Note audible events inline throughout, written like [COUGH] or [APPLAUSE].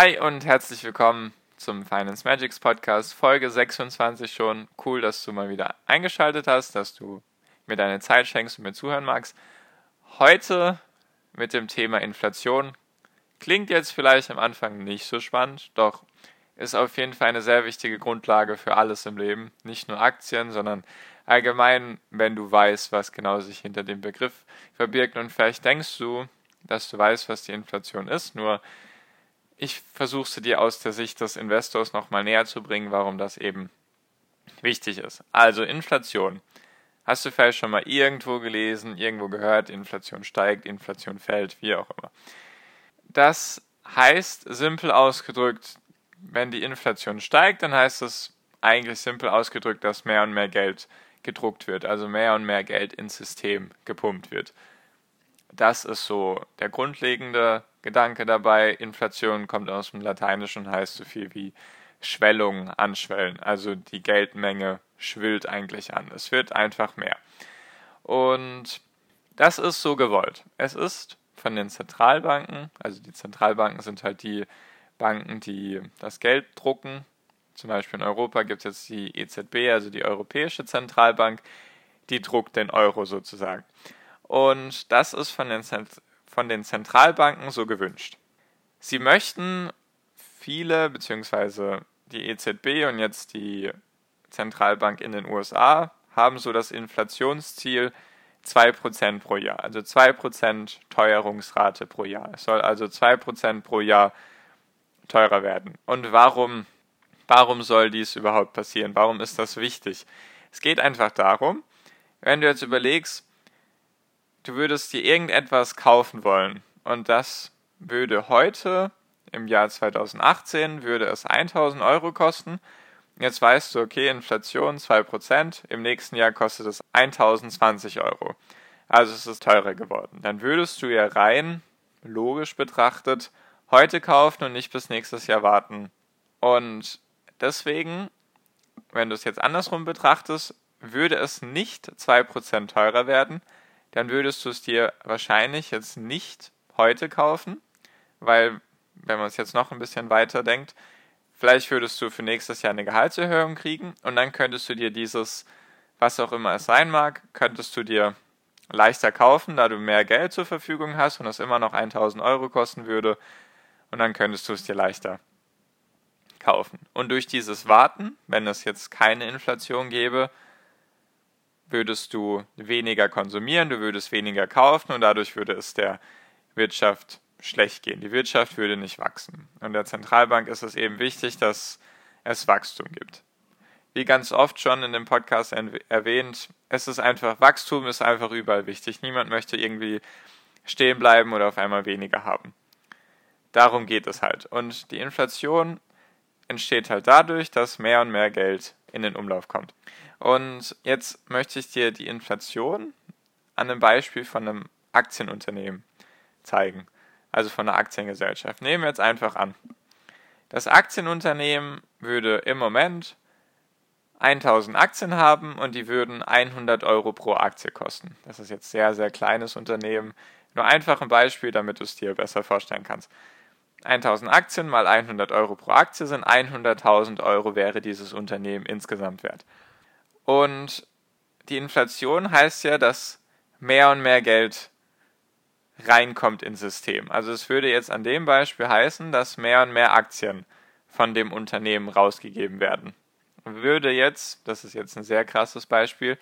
Hi und herzlich willkommen zum Finance Magics Podcast, Folge 26 schon. Cool, dass du mal wieder eingeschaltet hast, dass du mir deine Zeit schenkst und mir zuhören magst. Heute mit dem Thema Inflation. Klingt jetzt vielleicht am Anfang nicht so spannend, doch ist auf jeden Fall eine sehr wichtige Grundlage für alles im Leben. Nicht nur Aktien, sondern allgemein, wenn du weißt, was genau sich hinter dem Begriff verbirgt. Und vielleicht denkst du, dass du weißt, was die Inflation ist, nur ich versuche sie dir aus der Sicht des Investors nochmal näher zu bringen, warum das eben wichtig ist. Also Inflation. Hast du vielleicht schon mal irgendwo gelesen, irgendwo gehört, Inflation steigt, Inflation fällt, wie auch immer. Das heißt, simpel ausgedrückt, wenn die Inflation steigt, dann heißt es eigentlich simpel ausgedrückt, dass mehr und mehr Geld gedruckt wird, also mehr und mehr Geld ins System gepumpt wird. Das ist so der grundlegende Gedanke dabei. Inflation kommt aus dem Lateinischen und heißt so viel wie Schwellung, Anschwellen. Also die Geldmenge schwillt eigentlich an. Es wird einfach mehr. Und das ist so gewollt. Es ist von den Zentralbanken, also die Zentralbanken sind halt die Banken, die das Geld drucken. Zum Beispiel in Europa gibt es jetzt die EZB, also die Europäische Zentralbank, die druckt den Euro sozusagen. Und das ist von den, von den Zentralbanken so gewünscht. Sie möchten viele, beziehungsweise die EZB und jetzt die Zentralbank in den USA, haben so das Inflationsziel 2% pro Jahr, also 2% Teuerungsrate pro Jahr. Es soll also 2% pro Jahr teurer werden. Und warum, warum soll dies überhaupt passieren? Warum ist das wichtig? Es geht einfach darum, wenn du jetzt überlegst, du würdest dir irgendetwas kaufen wollen und das würde heute im Jahr 2018 würde es 1000 Euro kosten. Jetzt weißt du, okay, Inflation 2%, im nächsten Jahr kostet es 1020 Euro. Also es ist teurer geworden. Dann würdest du ja rein logisch betrachtet heute kaufen und nicht bis nächstes Jahr warten. Und deswegen, wenn du es jetzt andersrum betrachtest, würde es nicht 2% teurer werden, dann würdest du es dir wahrscheinlich jetzt nicht heute kaufen, weil, wenn man es jetzt noch ein bisschen weiter denkt, vielleicht würdest du für nächstes Jahr eine Gehaltserhöhung kriegen und dann könntest du dir dieses, was auch immer es sein mag, könntest du dir leichter kaufen, da du mehr Geld zur Verfügung hast und es immer noch 1000 Euro kosten würde und dann könntest du es dir leichter kaufen. Und durch dieses Warten, wenn es jetzt keine Inflation gäbe, würdest du weniger konsumieren, du würdest weniger kaufen und dadurch würde es der Wirtschaft schlecht gehen. Die Wirtschaft würde nicht wachsen. Und der Zentralbank ist es eben wichtig, dass es Wachstum gibt. Wie ganz oft schon in dem Podcast erwähnt, es ist einfach, Wachstum ist einfach überall wichtig. Niemand möchte irgendwie stehen bleiben oder auf einmal weniger haben. Darum geht es halt. Und die Inflation entsteht halt dadurch, dass mehr und mehr Geld in den Umlauf kommt. Und jetzt möchte ich dir die Inflation an einem Beispiel von einem Aktienunternehmen zeigen, also von einer Aktiengesellschaft. Nehmen wir jetzt einfach an. Das Aktienunternehmen würde im Moment 1000 Aktien haben und die würden 100 Euro pro Aktie kosten. Das ist jetzt sehr, sehr kleines Unternehmen. Nur einfach ein Beispiel, damit du es dir besser vorstellen kannst. 1000 Aktien mal 100 Euro pro Aktie sind 100.000 Euro wäre dieses Unternehmen insgesamt wert. Und die Inflation heißt ja, dass mehr und mehr Geld reinkommt ins System. Also es würde jetzt an dem Beispiel heißen, dass mehr und mehr Aktien von dem Unternehmen rausgegeben werden. Würde jetzt, das ist jetzt ein sehr krasses Beispiel,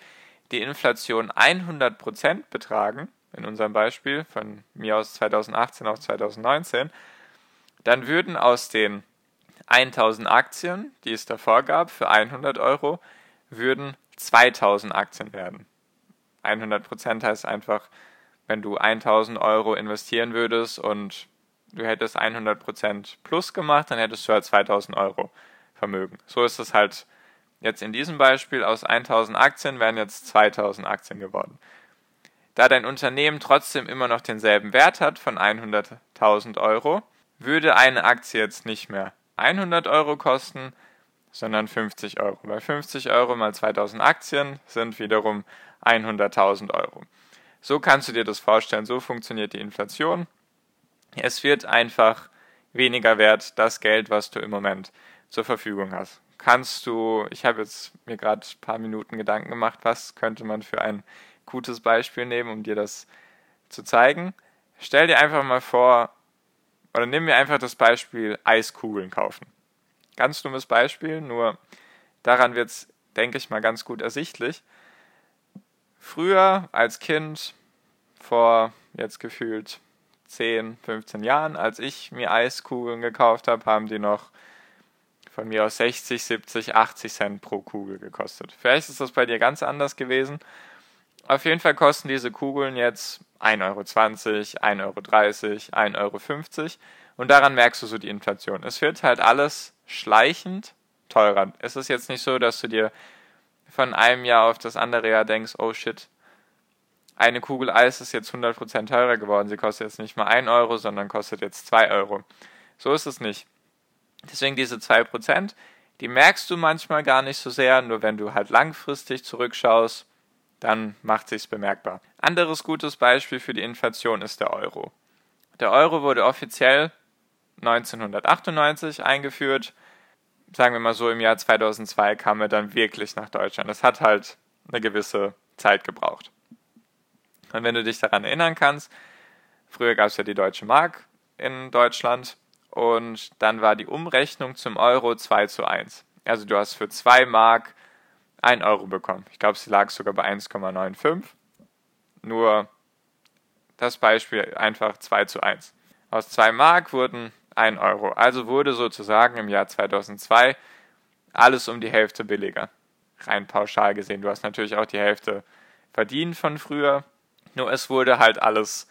die Inflation 100% betragen, in unserem Beispiel von mir aus 2018 auf 2019, dann würden aus den 1000 Aktien, die es davor gab, für 100 Euro, würden 2000 Aktien werden. 100% heißt einfach, wenn du 1000 Euro investieren würdest und du hättest 100% plus gemacht, dann hättest du halt 2000 Euro Vermögen. So ist es halt jetzt in diesem Beispiel. Aus 1000 Aktien wären jetzt 2000 Aktien geworden. Da dein Unternehmen trotzdem immer noch denselben Wert hat von 100.000 Euro, würde eine Aktie jetzt nicht mehr 100 Euro kosten, sondern 50 Euro. Bei 50 Euro mal 2000 Aktien sind wiederum 100.000 Euro. So kannst du dir das vorstellen, so funktioniert die Inflation. Es wird einfach weniger wert, das Geld, was du im Moment zur Verfügung hast. Kannst du, ich habe jetzt mir gerade ein paar Minuten Gedanken gemacht, was könnte man für ein gutes Beispiel nehmen, um dir das zu zeigen. Stell dir einfach mal vor, oder nimm mir einfach das Beispiel Eiskugeln kaufen. Ganz dummes Beispiel, nur daran wird es, denke ich mal, ganz gut ersichtlich. Früher als Kind, vor jetzt gefühlt 10, 15 Jahren, als ich mir Eiskugeln gekauft habe, haben die noch von mir aus 60, 70, 80 Cent pro Kugel gekostet. Vielleicht ist das bei dir ganz anders gewesen. Auf jeden Fall kosten diese Kugeln jetzt 1,20 Euro, 1,30 Euro, 1,50 Euro. Und daran merkst du so die Inflation. Es wird halt alles schleichend teurer. Es ist jetzt nicht so, dass du dir von einem Jahr auf das andere Jahr denkst, oh shit, eine Kugel Eis ist jetzt 100% teurer geworden. Sie kostet jetzt nicht mal 1 Euro, sondern kostet jetzt 2 Euro. So ist es nicht. Deswegen diese 2%, die merkst du manchmal gar nicht so sehr, nur wenn du halt langfristig zurückschaust, dann macht sich's bemerkbar. Anderes gutes Beispiel für die Inflation ist der Euro. Der Euro wurde offiziell 1998 eingeführt. Sagen wir mal so, im Jahr 2002 kam er dann wirklich nach Deutschland. Das hat halt eine gewisse Zeit gebraucht. Und wenn du dich daran erinnern kannst, früher gab es ja die Deutsche Mark in Deutschland und dann war die Umrechnung zum Euro 2 zu 1. Also du hast für 2 Mark 1 Euro bekommen. Ich glaube, sie lag sogar bei 1,95. Nur das Beispiel einfach 2 zu 1. Aus 2 Mark wurden 1 Euro. Also wurde sozusagen im Jahr 2002 alles um die Hälfte billiger. Rein pauschal gesehen. Du hast natürlich auch die Hälfte verdient von früher. Nur es wurde halt alles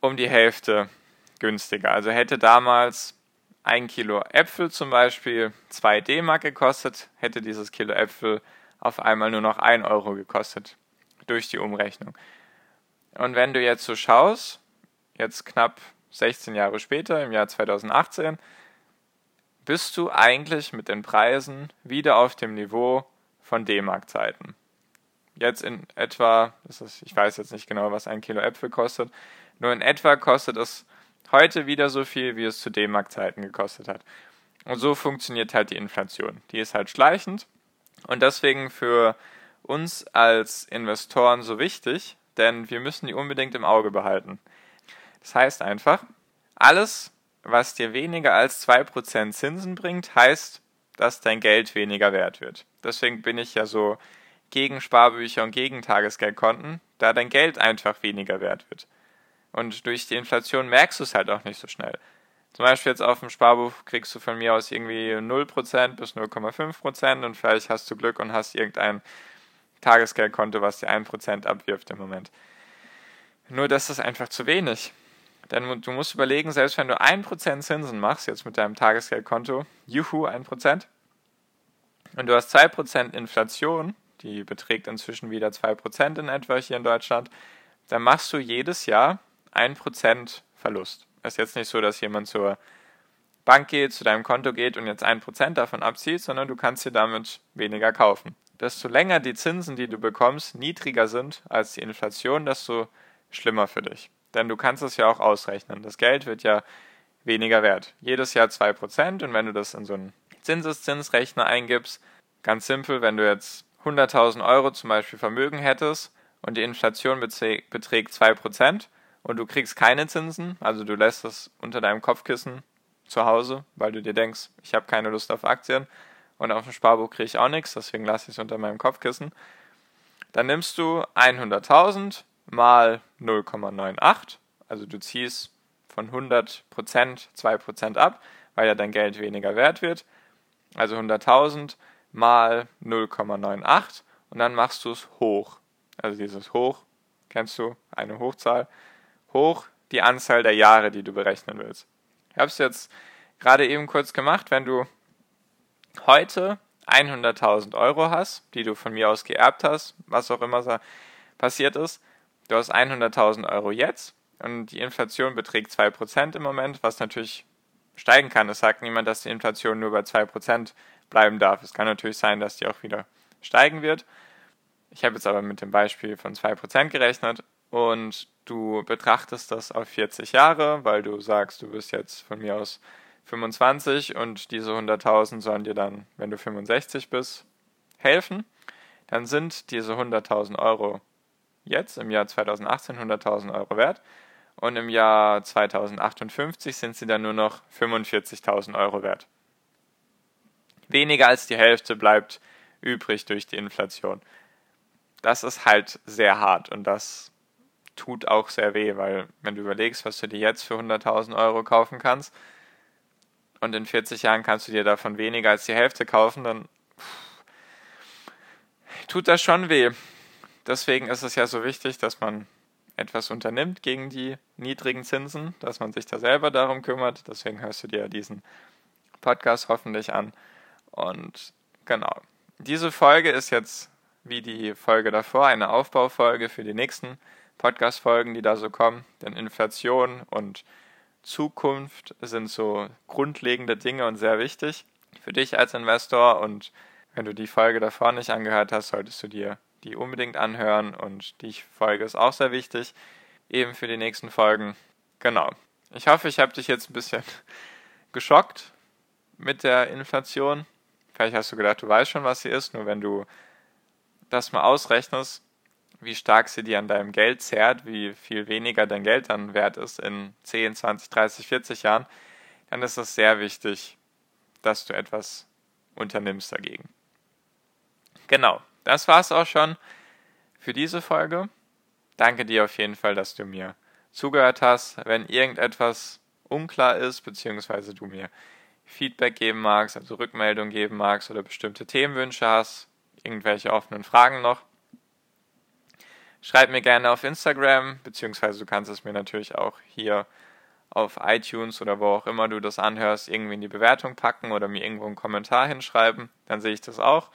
um die Hälfte günstiger. Also hätte damals ein Kilo Äpfel zum Beispiel 2 D-Mark gekostet, hätte dieses Kilo Äpfel auf einmal nur noch 1 Euro gekostet durch die Umrechnung. Und wenn du jetzt so schaust, jetzt knapp 16 Jahre später, im Jahr 2018, bist du eigentlich mit den Preisen wieder auf dem Niveau von D-Mark-Zeiten. Jetzt in etwa, ist, ich weiß jetzt nicht genau, was ein Kilo Äpfel kostet, nur in etwa kostet es heute wieder so viel, wie es zu D-Mark-Zeiten gekostet hat. Und so funktioniert halt die Inflation. Die ist halt schleichend und deswegen für uns als Investoren so wichtig, denn wir müssen die unbedingt im Auge behalten. Das heißt einfach, alles, was dir weniger als 2% Zinsen bringt, heißt, dass dein Geld weniger wert wird. Deswegen bin ich ja so gegen Sparbücher und gegen Tagesgeldkonten, da dein Geld einfach weniger wert wird. Und durch die Inflation merkst du es halt auch nicht so schnell. Zum Beispiel jetzt auf dem Sparbuch kriegst du von mir aus irgendwie 0% bis 0,5% und vielleicht hast du Glück und hast irgendein Tagesgeldkonto, was dir 1% abwirft im Moment. Nur das ist einfach zu wenig. Denn du musst überlegen, selbst wenn du 1% Zinsen machst, jetzt mit deinem Tagesgeldkonto, juhu, 1%, und du hast 2% Inflation, die beträgt inzwischen wieder 2% in etwa hier in Deutschland, dann machst du jedes Jahr 1% Verlust. Es ist jetzt nicht so, dass jemand zur Bank geht, zu deinem Konto geht und jetzt 1% davon abzieht, sondern du kannst dir damit weniger kaufen. Desto länger die Zinsen, die du bekommst, niedriger sind als die Inflation, desto schlimmer für dich. Denn du kannst es ja auch ausrechnen. Das Geld wird ja weniger wert. Jedes Jahr 2% und wenn du das in so einen Zinseszinsrechner eingibst, ganz simpel, wenn du jetzt 100.000 Euro zum Beispiel Vermögen hättest und die Inflation beträgt 2%, und du kriegst keine Zinsen, also du lässt es unter deinem Kopfkissen zu Hause, weil du dir denkst, ich habe keine Lust auf Aktien und auf dem Sparbuch kriege ich auch nichts, deswegen lasse ich es unter meinem Kopfkissen. Dann nimmst du 100.000 mal 0,98, also du ziehst von 100% 2% ab, weil ja dein Geld weniger wert wird. Also 100.000 mal 0,98 und dann machst du es hoch. Also dieses Hoch, kennst du, eine Hochzahl, hoch die Anzahl der Jahre, die du berechnen willst. Ich habe es jetzt gerade eben kurz gemacht, wenn du heute 100.000 Euro hast, die du von mir aus geerbt hast, was auch immer passiert ist, du hast 100.000 Euro jetzt und die Inflation beträgt 2% im Moment, was natürlich steigen kann. Es sagt niemand, dass die Inflation nur bei 2% bleiben darf. Es kann natürlich sein, dass die auch wieder steigen wird. Ich habe jetzt aber mit dem Beispiel von 2% gerechnet und du betrachtest das auf 40 Jahre, weil du sagst, du bist jetzt von mir aus 25 und diese 100.000 sollen dir dann, wenn du 65 bist, helfen. Dann sind diese 100.000 Euro jetzt im Jahr 2018 100.000 Euro wert und im Jahr 2058 sind sie dann nur noch 45.000 Euro wert. Weniger als die Hälfte bleibt übrig durch die Inflation. Das ist halt sehr hart und das tut auch sehr weh, weil wenn du überlegst, was du dir jetzt für 100.000 Euro kaufen kannst und in 40 Jahren kannst du dir davon weniger als die Hälfte kaufen, dann tut das schon weh. Deswegen ist es ja so wichtig, dass man etwas unternimmt gegen die niedrigen Zinsen, dass man sich da selber darum kümmert. Deswegen hörst du dir diesen Podcast hoffentlich an. Und genau, diese Folge ist jetzt wie die Folge davor eine Aufbaufolge für die nächsten Podcast-Folgen, die da so kommen. Denn Inflation und Zukunft sind so grundlegende Dinge und sehr wichtig für dich als Investor. Und wenn du die Folge davor nicht angehört hast, solltest du dir die unbedingt anhören. Und die Folge ist auch sehr wichtig, eben für die nächsten Folgen. Genau. Ich hoffe, ich habe dich jetzt ein bisschen [LAUGHS] geschockt mit der Inflation. Vielleicht hast du gedacht, du weißt schon, was sie ist, nur wenn du das mal ausrechnest, wie stark sie dir an deinem Geld zehrt, wie viel weniger dein Geld dann wert ist in 10, 20, 30, 40 Jahren, dann ist es sehr wichtig, dass du etwas unternimmst dagegen. Genau, das war es auch schon für diese Folge. Danke dir auf jeden Fall, dass du mir zugehört hast. Wenn irgendetwas unklar ist, beziehungsweise du mir Feedback geben magst, also Rückmeldung geben magst oder bestimmte Themenwünsche hast, irgendwelche offenen Fragen noch, Schreib mir gerne auf Instagram, beziehungsweise du kannst es mir natürlich auch hier auf iTunes oder wo auch immer du das anhörst, irgendwie in die Bewertung packen oder mir irgendwo einen Kommentar hinschreiben, dann sehe ich das auch.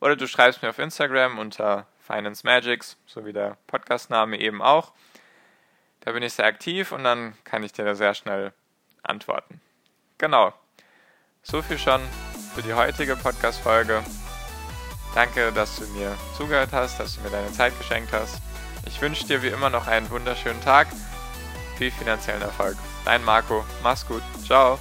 Oder du schreibst mir auf Instagram unter Finance Magics, so wie der Podcastname eben auch. Da bin ich sehr aktiv und dann kann ich dir da sehr schnell antworten. Genau. So viel schon für die heutige Podcast-Folge. Danke, dass du mir zugehört hast, dass du mir deine Zeit geschenkt hast. Ich wünsche dir wie immer noch einen wunderschönen Tag. Viel finanziellen Erfolg. Dein Marco. Mach's gut. Ciao.